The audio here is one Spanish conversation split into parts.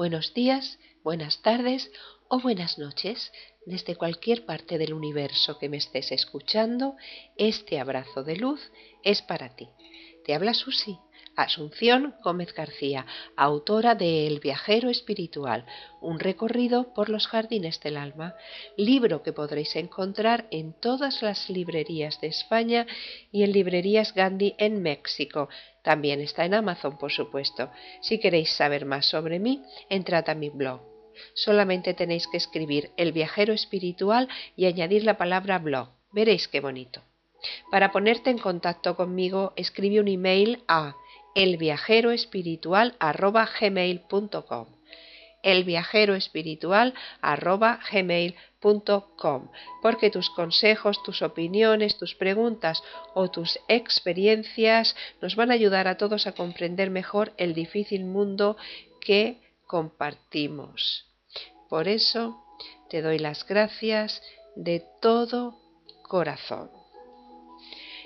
buenos días, buenas tardes o buenas noches desde cualquier parte del universo que me estés escuchando. Este abrazo de luz es para ti. Te habla Susi Asunción Gómez García, autora de El viajero espiritual, un recorrido por los jardines del alma, libro que podréis encontrar en todas las librerías de España y en librerías Gandhi en México. También está en Amazon, por supuesto. Si queréis saber más sobre mí, entrad a mi blog. Solamente tenéis que escribir El viajero espiritual y añadir la palabra blog. Veréis qué bonito. Para ponerte en contacto conmigo, escribe un email a elviajeroespiritual@gmail.com elviajeroespiritual@gmail.com porque tus consejos, tus opiniones, tus preguntas o tus experiencias nos van a ayudar a todos a comprender mejor el difícil mundo que compartimos. Por eso te doy las gracias de todo corazón.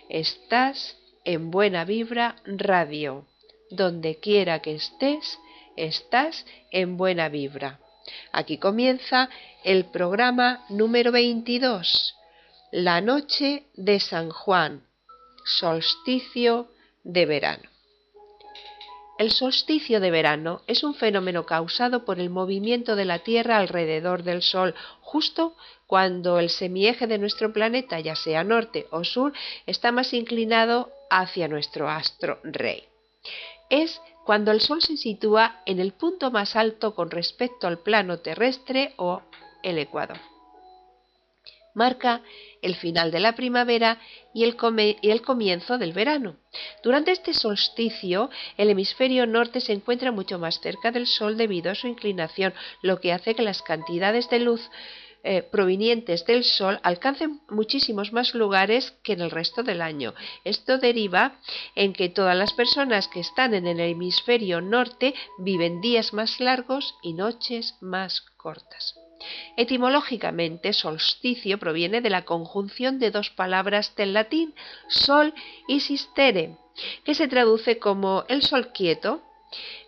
Estás en Buena Vibra Radio. Donde quiera que estés, estás en Buena Vibra. Aquí comienza el programa número 22, La Noche de San Juan, solsticio de verano. El solsticio de verano es un fenómeno causado por el movimiento de la Tierra alrededor del Sol, justo cuando el semieje de nuestro planeta, ya sea norte o sur, está más inclinado hacia nuestro astro rey. Es cuando el Sol se sitúa en el punto más alto con respecto al plano terrestre o el ecuador marca el final de la primavera y el, comienzo del verano. Durante este solsticio, el hemisferio norte se encuentra mucho más cerca del Sol debido a su inclinación, lo que hace que las cantidades de luz eh, provenientes del Sol alcancen muchísimos más lugares que en el resto del año. Esto deriva en que todas las personas que están en el hemisferio norte viven días más largos y noches más cortas. Etimológicamente, solsticio proviene de la conjunción de dos palabras del latín, sol y sistere, que se traduce como el sol quieto.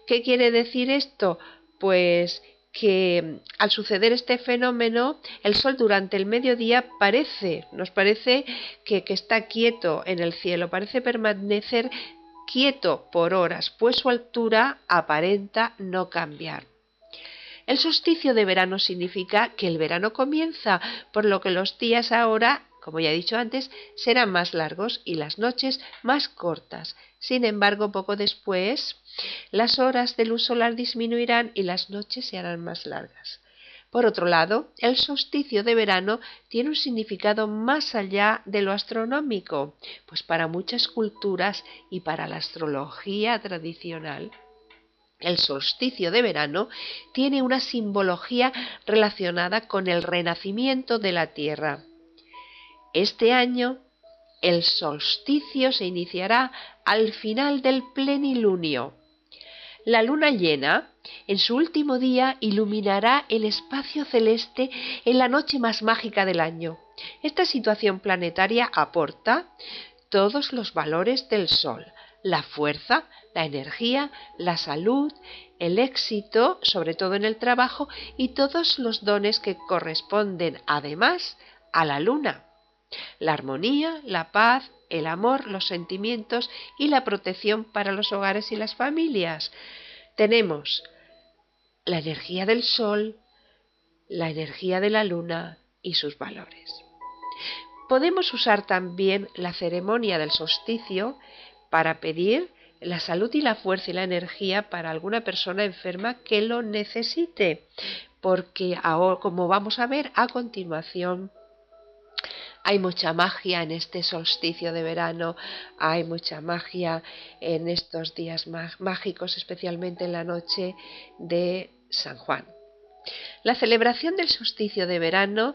¿Qué quiere decir esto? Pues que al suceder este fenómeno, el Sol durante el mediodía parece, nos parece que, que, está quieto en el cielo, parece permanecer quieto por horas, pues su altura aparenta no cambiar. El solsticio de verano significa que el verano comienza, por lo que los días ahora, como ya he dicho antes, serán más largos y las noches más cortas. Sin embargo, poco después, las horas de luz solar disminuirán y las noches se harán más largas. Por otro lado, el solsticio de verano tiene un significado más allá de lo astronómico, pues para muchas culturas y para la astrología tradicional, el solsticio de verano tiene una simbología relacionada con el renacimiento de la Tierra. Este año el solsticio se iniciará al final del plenilunio. La luna llena, en su último día, iluminará el espacio celeste en la noche más mágica del año. Esta situación planetaria aporta todos los valores del Sol, la fuerza, la energía, la salud, el éxito, sobre todo en el trabajo, y todos los dones que corresponden además a la luna. La armonía, la paz, el amor, los sentimientos y la protección para los hogares y las familias. Tenemos la energía del sol, la energía de la luna y sus valores. Podemos usar también la ceremonia del solsticio para pedir la salud y la fuerza y la energía para alguna persona enferma que lo necesite, porque ahora, como vamos a ver a continuación, hay mucha magia en este solsticio de verano, hay mucha magia en estos días mágicos, especialmente en la noche de San Juan. La celebración del solsticio de verano,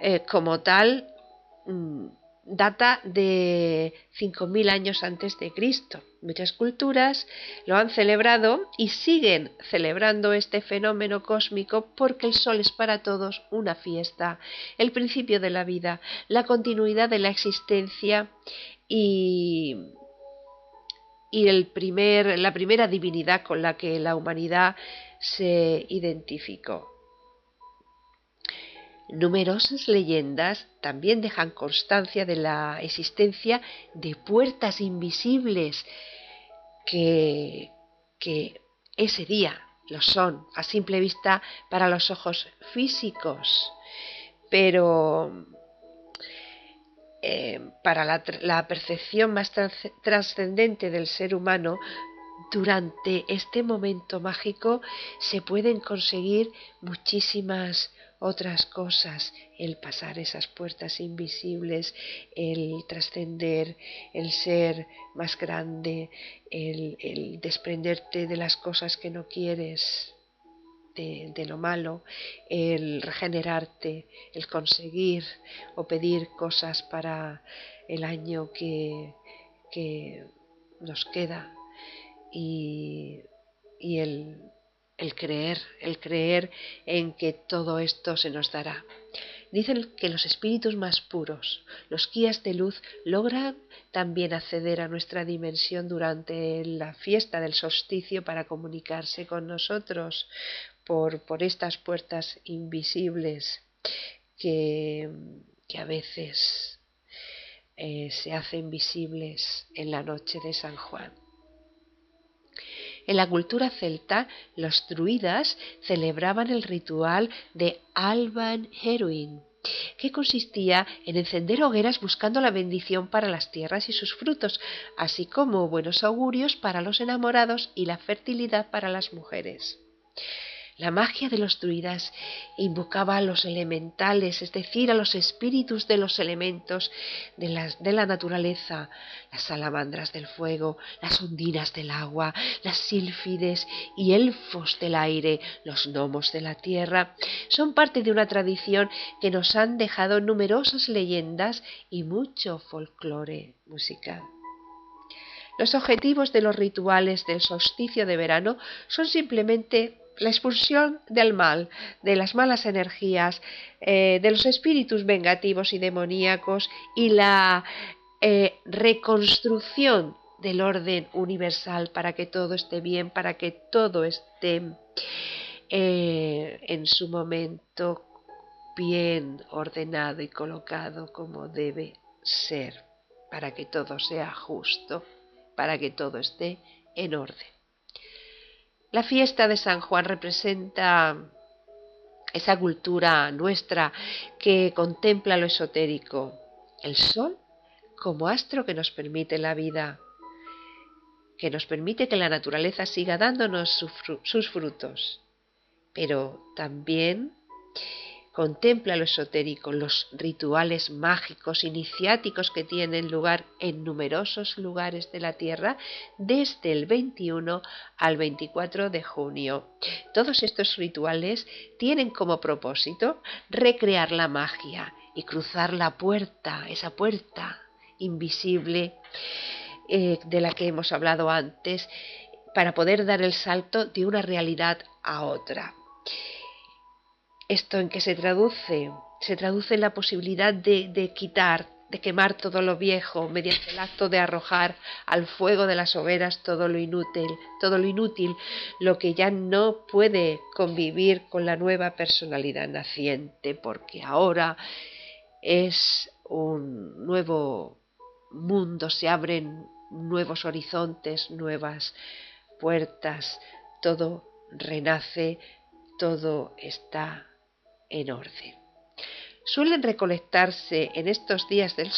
eh, como tal, mm, data de 5.000 años antes de Cristo. Muchas culturas lo han celebrado y siguen celebrando este fenómeno cósmico porque el sol es para todos una fiesta, el principio de la vida, la continuidad de la existencia y el primer, la primera divinidad con la que la humanidad se identificó. Numerosas leyendas también dejan constancia de la existencia de puertas invisibles que, que ese día lo son a simple vista para los ojos físicos, pero eh, para la, percepción más trascendente del ser humano, durante este momento mágico se pueden conseguir muchísimas otras cosas, el pasar esas puertas invisibles, el trascender, el ser más grande, el, desprenderte de las cosas que no quieres, de, lo malo, el regenerarte, el conseguir o pedir cosas para el año que, que nos queda y, y el el creer, el creer en que todo esto se nos dará. Dicen que los espíritus más puros, los guías de luz, logran también acceder a nuestra dimensión durante la fiesta del solsticio para comunicarse con nosotros por, por estas puertas invisibles que, que a veces eh, se hacen visibles en la noche de San Juan. En la cultura celta, los druidas celebraban el ritual de Alban Heroin, que consistía en encender hogueras buscando la bendición para las tierras y sus frutos, así como buenos augurios para los enamorados y la fertilidad para las mujeres. La magia de los druidas invocaba a los elementales, es decir, a los espíritus de los elementos de la, naturaleza, las salamandras del fuego, las ondinas del agua, las sílfides y elfos del aire, los gnomos de la tierra, son parte de una tradición que nos han dejado numerosas leyendas y mucho folclore musical. Los objetivos de los rituales del solsticio de verano son simplemente la expulsión del mal, de las malas energías, eh, de los espíritus vengativos y demoníacos y la eh, reconstrucción del orden universal para que todo esté bien, para que todo esté eh, en su momento bien ordenado y colocado como debe ser, para que todo sea justo, para que todo esté en orden. La fiesta de San Juan representa esa cultura nuestra que contempla lo esotérico, el sol como astro que nos permite la vida, que nos permite que la naturaleza siga dándonos sus frutos, pero también Contempla lo esotérico, los rituales mágicos, iniciáticos que tienen lugar en numerosos lugares de la Tierra desde el 21 al 24 de junio. Todos estos rituales tienen como propósito recrear la magia y cruzar la puerta, esa puerta invisible eh, de la que hemos hablado antes, para poder dar el salto de una realidad a otra. ¿Esto en qué se traduce? Se traduce en la posibilidad de, quitar, de quemar todo lo viejo mediante el acto de arrojar al fuego de las hogueras todo lo inútil, todo lo inútil, lo que ya no puede convivir con la nueva personalidad naciente, porque ahora es un nuevo mundo, se abren nuevos horizontes, nuevas puertas, todo renace, todo está en orden. Suelen recolectarse en estos días del,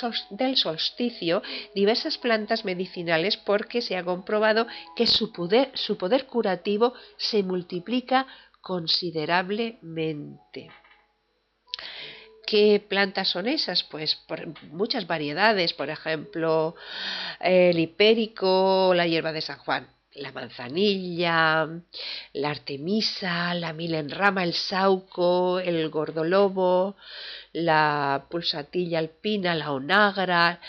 solsticio diversas plantas medicinales porque se ha comprobado que su poder, su poder curativo se multiplica considerablemente. ¿Qué plantas son esas? Pues muchas variedades, por ejemplo, el hipérico, la hierba de San Juan la manzanilla, la artemisa, la milenrama, el sauco, el gordolobo, la pulsatilla alpina, la onagra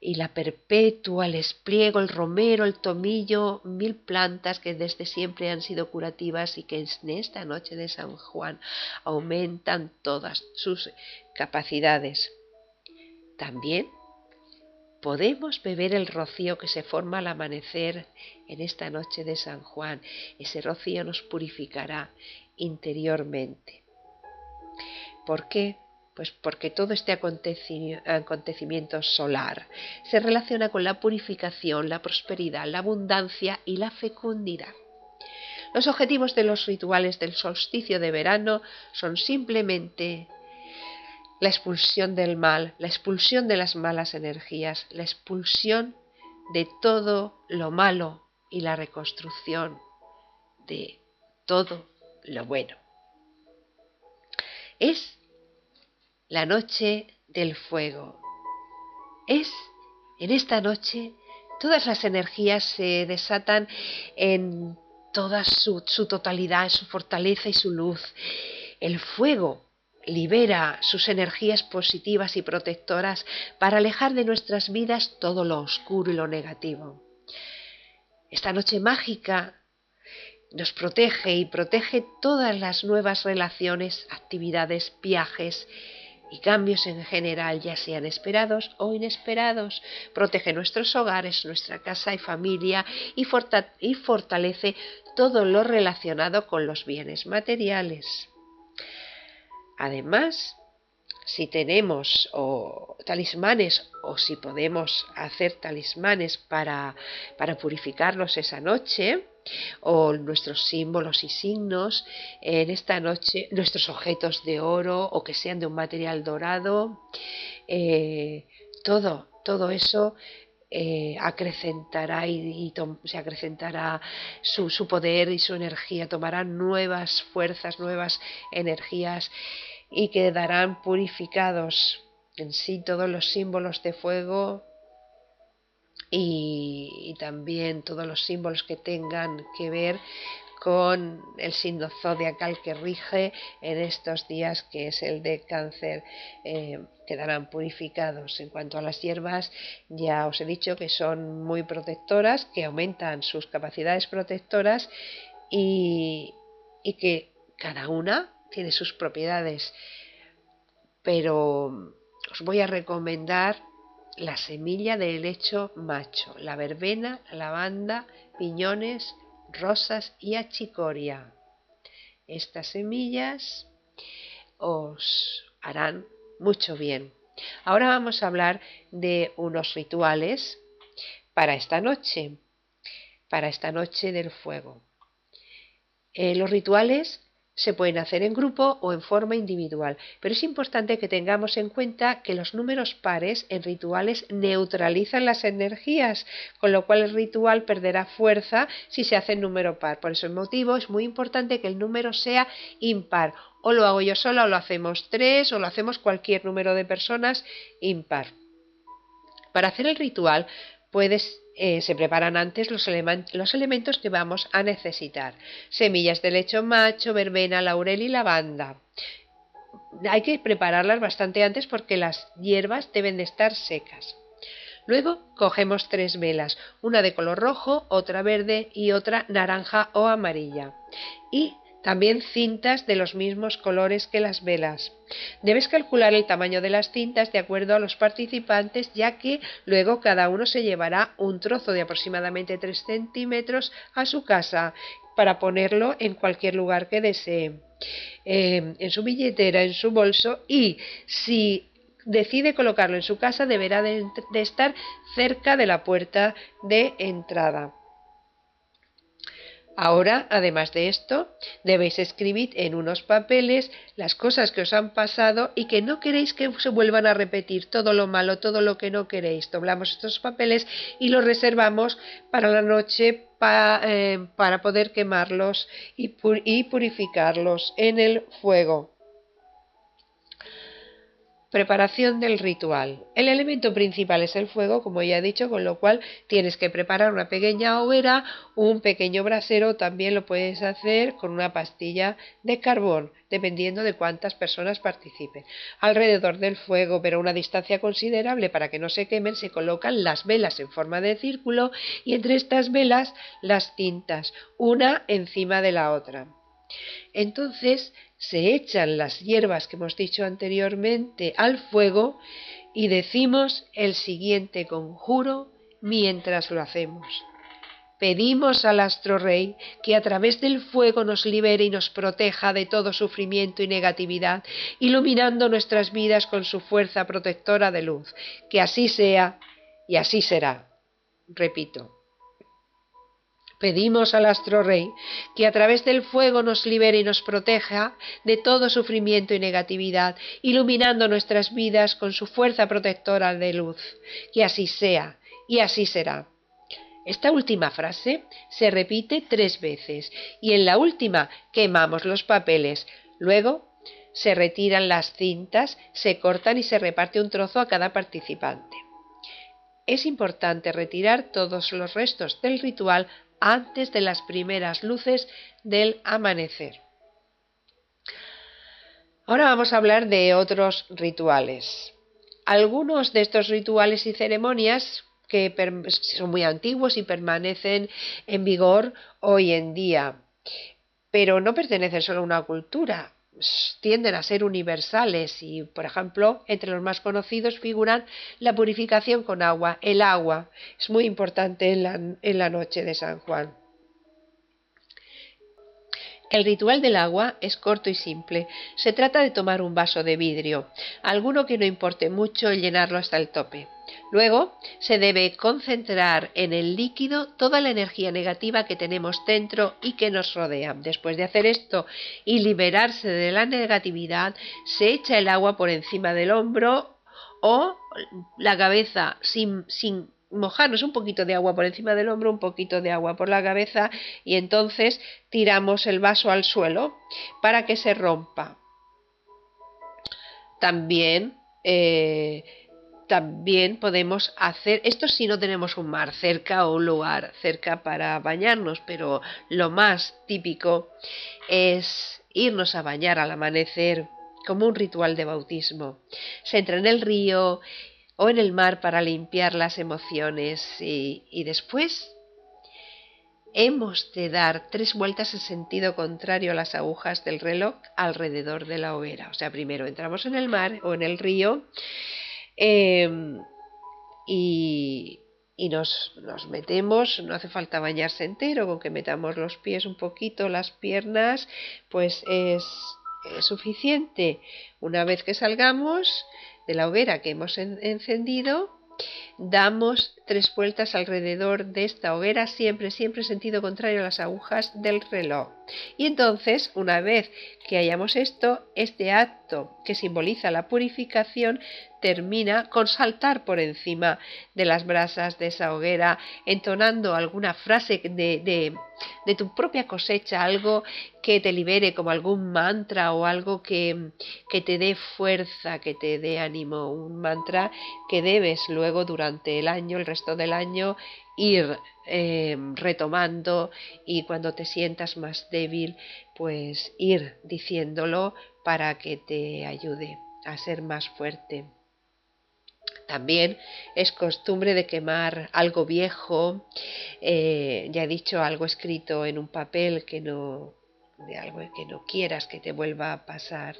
y la perpetua, el espliego, el romero, el tomillo, mil plantas que desde siempre han sido curativas y que en esta noche de San Juan aumentan todas sus capacidades. También podemos beber el rocío que se forma al amanecer en esta noche de San Juan. Ese rocío nos purificará interiormente. ¿Por qué? Pues porque todo este acontecimiento solar se relaciona con la purificación, la prosperidad, la abundancia y la fecundidad. Los objetivos de los rituales del solsticio de verano son simplemente la expulsión del mal, la expulsión de las malas energías, la expulsión de todo lo malo y la reconstrucción de todo lo bueno. Es la noche del fuego. Es en esta noche todas las energías se desatan en toda su, su totalidad, su fortaleza y su luz. El fuego libera sus energías positivas y protectoras para alejar de nuestras vidas todo lo oscuro y lo negativo. Esta noche mágica nos protege y protege todas las nuevas relaciones, actividades, viajes y cambios en general, ya sean esperados o inesperados. Protege nuestros hogares, nuestra casa y familia y, fortalece todo lo relacionado con los bienes materiales. Además, si tenemos o talismanes o si podemos hacer talismanes para, para purificarnos esa noche, o nuestros símbolos y signos en esta noche, nuestros objetos de oro o que sean de un material dorado, eh, todo, todo eso eh, acrecentará y, se acrecentará su, poder y su energía, tomará nuevas fuerzas, nuevas energías y quedarán purificados en sí todos los símbolos de fuego y, también todos los símbolos que tengan que ver con el signo zodiacal que rige en estos días, que es el de cáncer, eh, quedarán purificados. En cuanto a las hierbas, ya os he dicho que son muy protectoras, que aumentan sus capacidades protectoras y, y que cada una tiene sus propiedades. Pero os voy a recomendar la semilla de helecho macho, la verbena, la lavanda, piñones, rosas y achicoria. Estas semillas os harán mucho bien. Ahora vamos a hablar de unos rituales para esta noche, para esta noche del fuego. Eh, los rituales se pueden hacer en grupo o en forma individual, pero es importante que tengamos en cuenta que los números pares en rituales neutralizan las energías, con lo cual el ritual perderá fuerza si se hace en número par. Por ese motivo es muy importante que el número sea impar. O lo hago yo sola, o lo hacemos tres, o lo hacemos cualquier número de personas impar. Para hacer el ritual eh, se preparan antes los, los, elementos que vamos a necesitar. Semillas de lecho macho, verbena, laurel y lavanda. Hay que prepararlas bastante antes porque las hierbas deben de estar secas. Luego cogemos tres velas, una de color rojo, otra verde y otra naranja o amarilla. Y también cintas de los mismos colores que las velas. Debes calcular el tamaño de las cintas de acuerdo a los participantes, ya que luego cada uno se llevará un trozo de aproximadamente 3 centímetros a su casa para ponerlo en cualquier lugar que desee, eh, en su billetera, en su bolso y si decide colocarlo en su casa deberá de estar cerca de la puerta de entrada. Ahora, además de esto, debéis escribir en unos papeles las cosas que os han pasado y que no queréis que se vuelvan a repetir, todo lo malo, todo lo que no queréis. Doblamos estos papeles y los reservamos para la noche eh, para poder quemarlos y purificarlos en el fuego. Preparación del ritual. El elemento principal es el fuego, como ya he dicho, con lo cual tienes que preparar una pequeña hoguera, un pequeño brasero, también lo puedes hacer con una pastilla de carbón, dependiendo de cuántas personas participen. Alrededor del fuego, pero a una distancia considerable para que no se quemen, se colocan las velas en forma de círculo y entre estas velas las cintas, una encima de la otra. Entonces se echan las hierbas que hemos dicho anteriormente al fuego y decimos el siguiente conjuro mientras lo hacemos. Pedimos al astro rey que a través del fuego nos libere y nos proteja de todo sufrimiento y negatividad, iluminando nuestras vidas con su fuerza protectora de luz. Que así sea y así será. Repito. Pedimos al astro rey que a través del fuego nos libere y nos proteja de todo sufrimiento y negatividad, iluminando nuestras vidas con su fuerza protectora de luz. Que así sea y así será. Esta última frase se repite tres veces y en la última quemamos los papeles. Luego se retiran las cintas, se cortan y se reparte un trozo a cada participante. Es importante retirar todos los restos del ritual antes de las primeras luces del amanecer. Ahora vamos a hablar de otros rituales. Algunos de estos rituales y ceremonias que son muy antiguos y permanecen en vigor hoy en día, pero no pertenecen solo a una cultura, tienden a ser universales y, por ejemplo, entre los más conocidos figuran la purificación con agua. El agua es muy importante en la, en la noche de San Juan. El ritual del agua es corto y simple. Se trata de tomar un vaso de vidrio, alguno que no importe mucho llenarlo hasta el tope. Luego se debe concentrar en el líquido toda la energía negativa que tenemos dentro y que nos rodea. Después de hacer esto y liberarse de la negatividad, se echa el agua por encima del hombro o la cabeza sin, sin mojarnos un poquito de agua por encima del hombro, un poquito de agua por la cabeza y entonces tiramos el vaso al suelo para que se rompa. También, eh, también podemos hacer, esto si no tenemos un mar cerca o un lugar cerca para bañarnos, pero lo más típico es irnos a bañar al amanecer como un ritual de bautismo. Se entra en el río o en el mar para limpiar las emociones y, después hemos de dar tres vueltas en sentido contrario a las agujas del reloj alrededor de la hoguera. O sea, primero entramos en el mar o en el río em, y, nos, nos, metemos, no hace falta bañarse entero, con que metamos los pies un poquito, las piernas, pues es suficiente. Una vez que salgamos, de la hoguera que hemos encendido, damos tres vueltas alrededor de esta hoguera, siempre, siempre sentido contrario a las agujas del reloj. Y entonces, una vez que hayamos esto, este acto que simboliza la purificación termina con saltar por encima de las brasas de esa hoguera, entonando alguna frase de, de, tu propia cosecha, algo que te libere como algún mantra o algo que, que te dé fuerza, que te dé ánimo, un mantra que debes luego durante el año, el resto del año, ir eh, retomando y cuando te sientas más débil, pues ir diciéndolo para que te ayude a ser más fuerte. También es costumbre de quemar algo viejo, eh, ya he dicho, algo escrito en un papel que no, de algo que no quieras que te vuelva a pasar.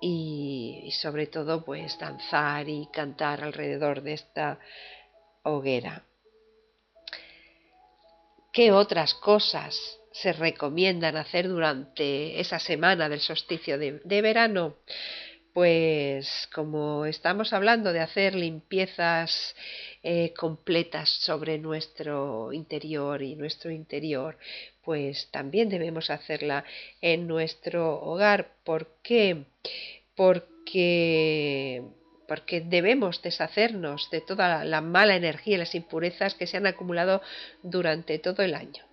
Y, y sobre todo, pues danzar y cantar alrededor de esta hoguera. ¿Qué otras cosas se recomiendan hacer durante esa semana del solsticio de, verano? Pues como estamos hablando de hacer limpiezas eh, completas sobre nuestro interior y nuestro interior, pues también debemos hacerla en nuestro hogar. ¿Por qué? Porque porque debemos deshacernos de toda la mala energía y las impurezas que se han acumulado durante todo el año.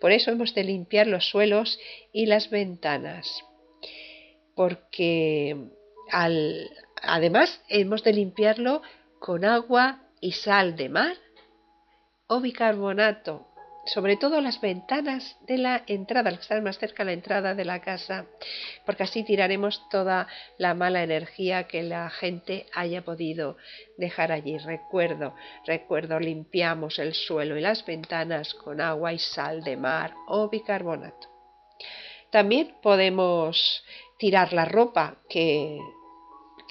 Por eso hemos de limpiar los suelos y las ventanas, porque además hemos de limpiarlo con agua y sal de mar o bicarbonato sobre todo las ventanas de la entrada, las que están más cerca de la entrada de la casa, porque así tiraremos toda la mala energía que la gente haya podido dejar allí. Recuerdo, recuerdo, limpiamos el suelo y las ventanas con agua y sal de mar o bicarbonato. También podemos tirar la ropa que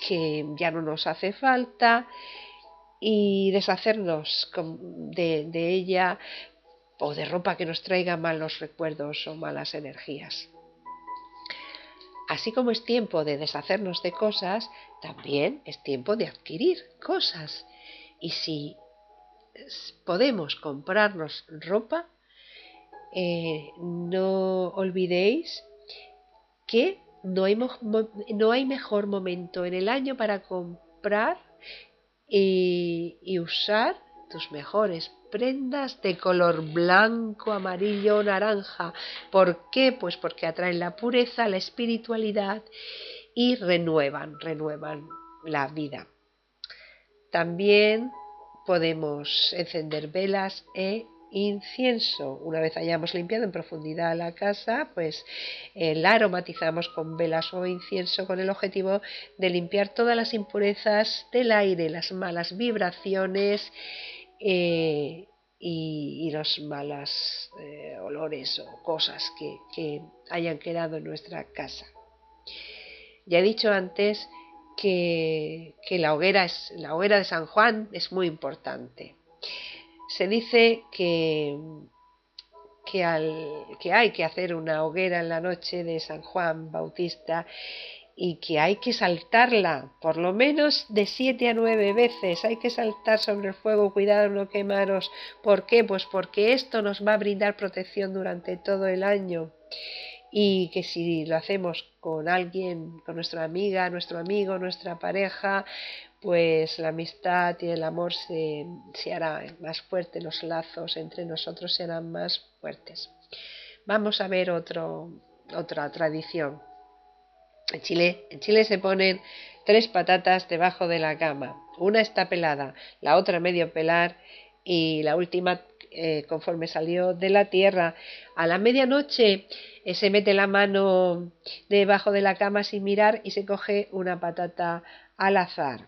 que ya no nos hace falta y deshacernos de, de ella o de ropa que nos traiga malos recuerdos o malas energías. Así como es tiempo de deshacernos de cosas, también es tiempo de adquirir cosas. Y si podemos comprarnos ropa, eh, no olvidéis que no hay, mejor momento en el año para comprar y, y usar tus mejores prendas de color blanco, amarillo o naranja. ¿Por qué? Pues porque atraen la pureza, la espiritualidad y renuevan, renuevan la vida. También podemos encender velas e incienso. Una vez hayamos limpiado en profundidad la casa, pues la aromatizamos con velas o incienso con el objetivo de limpiar todas las impurezas del aire, las malas vibraciones eh, y, los malos eh, olores o cosas que, hayan quedado en nuestra casa. Ya he dicho antes que, la, hoguera es, la hoguera de San Juan es muy importante. Se dice que, que, que hay que hacer una hoguera en la noche de San Juan Bautista y que hay que saltarla por lo menos de siete a nueve veces. Hay que saltar sobre el fuego, cuidado no quemaros. ¿Por qué? Pues porque esto nos va a brindar protección durante todo el año y que si lo hacemos con alguien, con nuestra amiga, nuestro amigo, nuestra pareja, pues la amistad y el amor se, se hará más fuerte, los lazos entre nosotros serán más fuertes. Vamos a ver otro, otra tradición. En Chile, en Chile se ponen tres patatas debajo de la cama. Una está pelada, la otra medio pelar y la última eh, conforme salió de la tierra. A la medianoche eh, se mete la mano debajo de la cama sin mirar y se coge una patata al azar.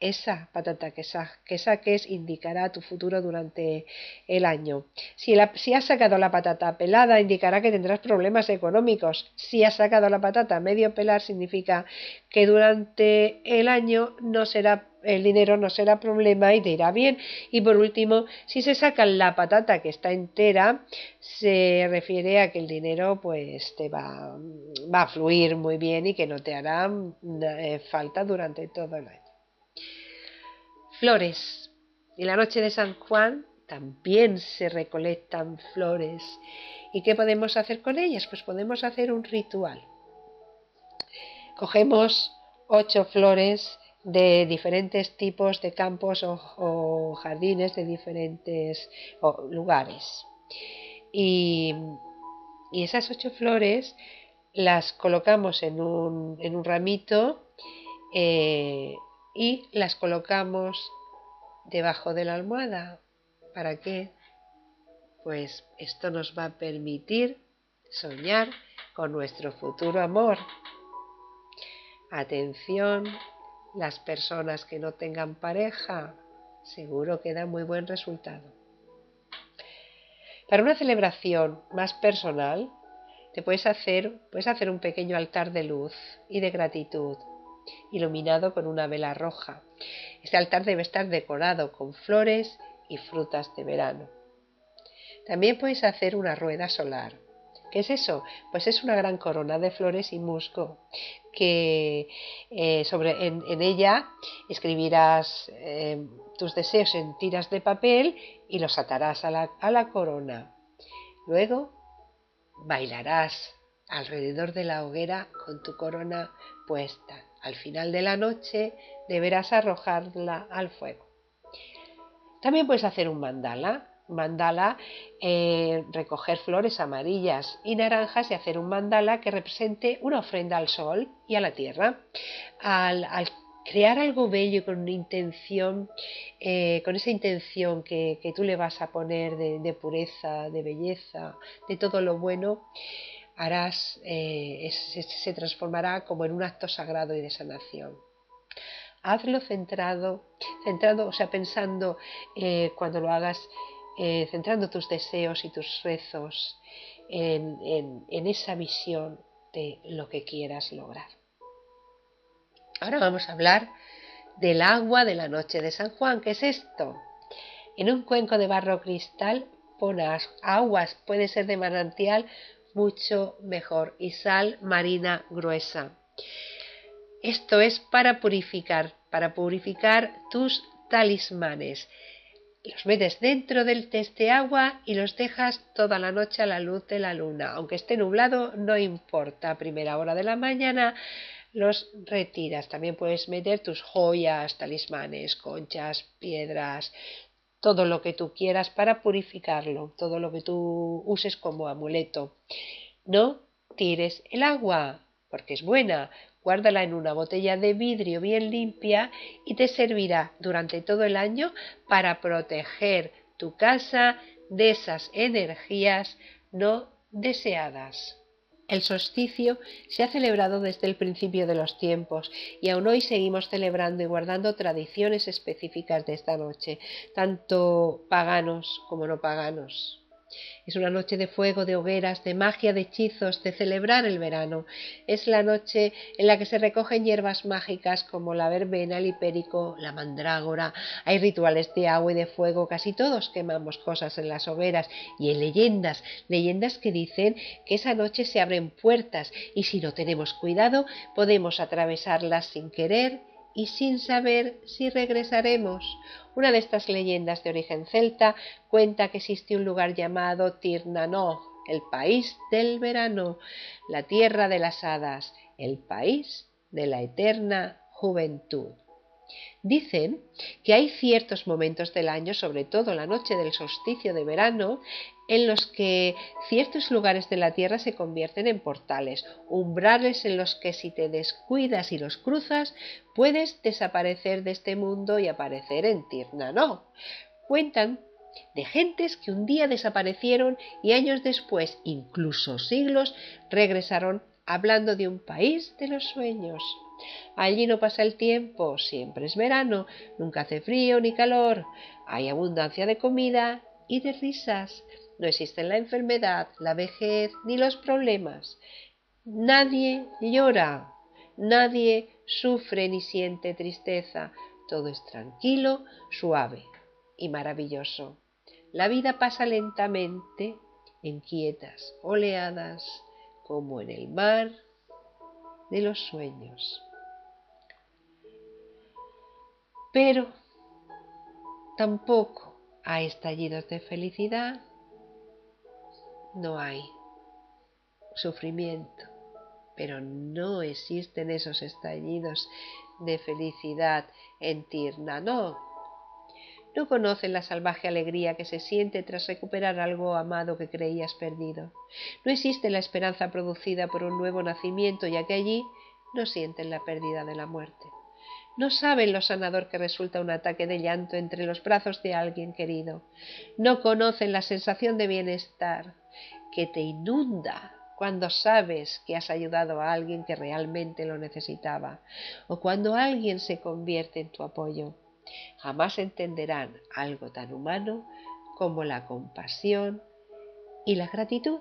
Esa patata que, saques indicará tu futuro durante el año. Si, has sacado la patata pelada, indicará que tendrás problemas económicos. Si has sacado la patata medio pelar, significa que durante el año no será el dinero no será problema y te irá bien. Y por último, si se saca la patata que está entera, se refiere a que el dinero pues te va, a fluir muy bien y que no te hará eh, falta durante todo el año. Flores. En la noche de San Juan también se recolectan flores. ¿Y qué podemos hacer con ellas? Pues podemos hacer un ritual. Cogemos ocho flores de diferentes tipos de campos o, jardines de diferentes lugares. Y, esas ocho flores las colocamos en un, en un ramito eh, y las colocamos debajo de la almohada. ¿Para qué? Pues esto nos va a permitir soñar con nuestro futuro amor. Atención, las personas que no tengan pareja, seguro que da muy buen resultado. Para una celebración más personal, te puedes hacer, puedes hacer un pequeño altar de luz y de gratitud iluminado con una vela roja. Este altar debe estar decorado con flores y frutas de verano. También puedes hacer una rueda solar. ¿Qué es eso? Pues es una gran corona de flores y musgo que eh, sobre, en, ella escribirás eh, tus deseos en tiras de papel y los atarás a la, a la corona. Luego bailarás alrededor de la hoguera con tu corona puesta. Al final de la noche deberás arrojarla al fuego. También puedes hacer un mandala. Mandala, eh, recoger flores amarillas y naranjas y hacer un mandala que represente una ofrenda al sol y a la tierra. Al, crear algo bello con una intención, eh, con esa intención que, tú le vas a poner de pureza, de belleza, de todo lo bueno, harás, eh, se, transformará como en un acto sagrado y de sanación. Hazlo centrado, centrado, o sea, pensando eh, cuando lo hagas, eh, centrando tus deseos y tus rezos en esa visión de lo que quieras lograr. Ahora vamos a hablar del agua de la noche de San Juan. ¿Qué es esto? En un cuenco de barro cristal ponas aguas, puede ser de manantial, mucho mejor, y sal marina gruesa. Esto es para purificar, para purificar tus talismanes. Los metes dentro del test de agua y los dejas toda la noche a la luz de la luna. Aunque esté nublado, no importa. A primera hora de la mañana los retiras. También puedes meter tus joyas, talismanes, conchas, piedras, todo lo que tú quieras para purificarlo, todo lo que tú uses como amuleto. No tires el agua, porque es buena. Guárdala en una botella de vidrio bien limpia y te servirá durante todo el año para proteger tu casa de esas energías no deseadas. El solsticio se ha celebrado desde el principio de los tiempos y aún hoy seguimos celebrando y guardando tradiciones específicas de esta noche, tanto paganos como no paganos. Es una noche de fuego, de hogueras, de magia, de hechizos, de celebrar el verano. Es la noche en la que se recogen hierbas mágicas como la verbena, el hipérico, la mandrágora. Hay rituales de agua y de fuego, casi todos quemamos cosas en las hogueras y en leyendas, leyendas que dicen que esa noche se abren puertas y si no tenemos cuidado podemos atravesarlas sin querer y sin saber si regresaremos. Una de estas leyendas de origen celta cuenta que existe un lugar llamado Tirnano, el país del verano, la tierra de las hadas, el país de la eterna juventud. Dicen que hay ciertos momentos del año, sobre todo la noche del solsticio de verano, en los que ciertos lugares de la Tierra se convierten en portales, umbrales en los que si te descuidas y los cruzas, puedes desaparecer de este mundo y aparecer en Tirna. No. Cuentan de gentes que un día desaparecieron y años después, incluso siglos, regresaron hablando de un país de los sueños. Allí no pasa el tiempo, siempre es verano, nunca hace frío ni calor, hay abundancia de comida y de risas. No existen la enfermedad, la vejez ni los problemas. Nadie llora, nadie sufre ni siente tristeza. Todo es tranquilo, suave y maravilloso. La vida pasa lentamente en quietas oleadas, como en el mar de los sueños. Pero tampoco hay estallidos de felicidad, no hay sufrimiento, pero no existen esos estallidos de felicidad en Tirna, no. No conocen la salvaje alegría que se siente tras recuperar algo amado que creías perdido. No existe la esperanza producida por un nuevo nacimiento, ya que allí no sienten la pérdida de la muerte. No saben lo sanador que resulta un ataque de llanto entre los brazos de alguien querido. No conocen la sensación de bienestar que te inunda cuando sabes que has ayudado a alguien que realmente lo necesitaba o cuando alguien se convierte en tu apoyo. Jamás entenderán algo tan humano como la compasión y la gratitud.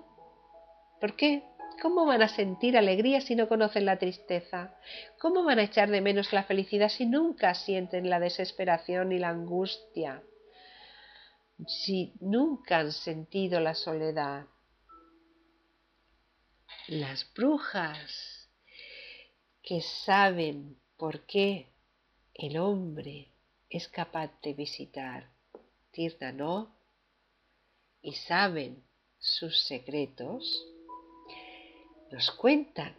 ¿Por qué? ¿Cómo van a sentir alegría si no conocen la tristeza? ¿Cómo van a echar de menos la felicidad si nunca sienten la desesperación y la angustia? Si nunca han sentido la soledad. Las brujas que saben por qué el hombre es capaz de visitar Tirnanó y saben sus secretos, nos cuentan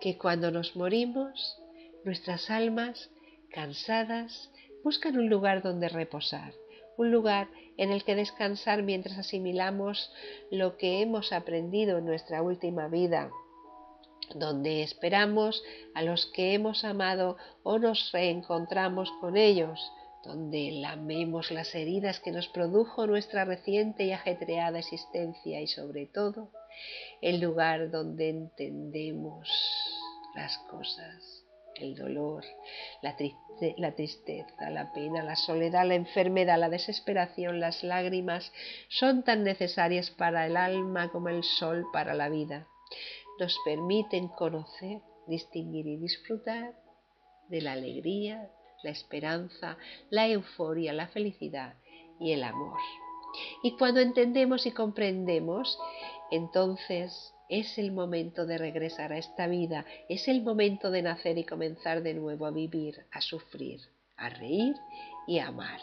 que cuando nos morimos, nuestras almas cansadas buscan un lugar donde reposar, un lugar en el que descansar mientras asimilamos lo que hemos aprendido en nuestra última vida, donde esperamos a los que hemos amado o nos reencontramos con ellos, donde lamemos las heridas que nos produjo nuestra reciente y ajetreada existencia y sobre todo el lugar donde entendemos las cosas, el dolor, la, tristeza, la pena, la soledad, la enfermedad, la desesperación, las lágrimas, son tan necesarias para el alma como el sol para la vida. Nos permiten conocer, distinguir y disfrutar de la alegría, la esperanza, la euforia, la felicidad y el amor. Y cuando entendemos y comprendemos, entonces es el momento de regresar a esta vida, es el momento de nacer y comenzar de nuevo a vivir, a sufrir, a reír y a amar.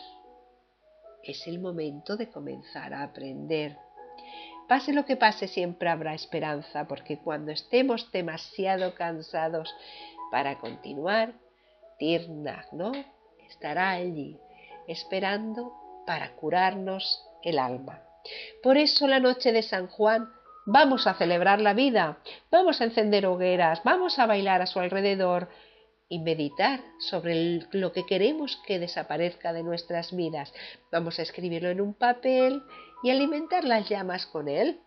Es el momento de comenzar a aprender. Pase lo que pase, siempre habrá esperanza, porque cuando estemos demasiado cansados para continuar, Tirnach, ¿no? Estará allí, esperando para curarnos el alma. Por eso la noche de San Juan vamos a celebrar la vida, vamos a encender hogueras, vamos a bailar a su alrededor y meditar sobre lo que queremos que desaparezca de nuestras vidas. Vamos a escribirlo en un papel y alimentar las llamas con él.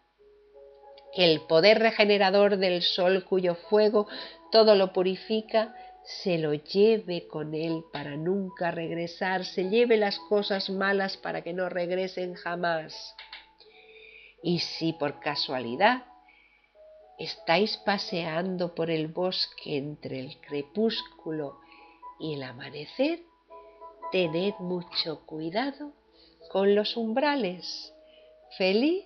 El poder regenerador del sol cuyo fuego todo lo purifica se lo lleve con él para nunca regresar, se lleve las cosas malas para que no regresen jamás. Y si por casualidad estáis paseando por el bosque entre el crepúsculo y el amanecer, tened mucho cuidado con los umbrales. Feliz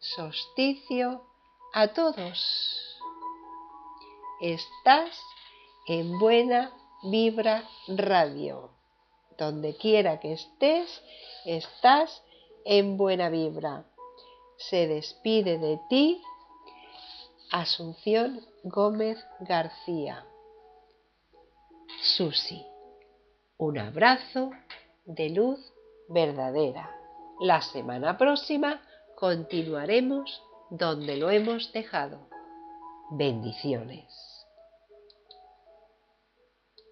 solsticio a todos. Estás en Buena Vibra Radio. Donde quiera que estés, estás en Buena Vibra. Se despide de ti Asunción Gómez García. Susi. Un abrazo de luz verdadera. La semana próxima continuaremos donde lo hemos dejado. Bendiciones.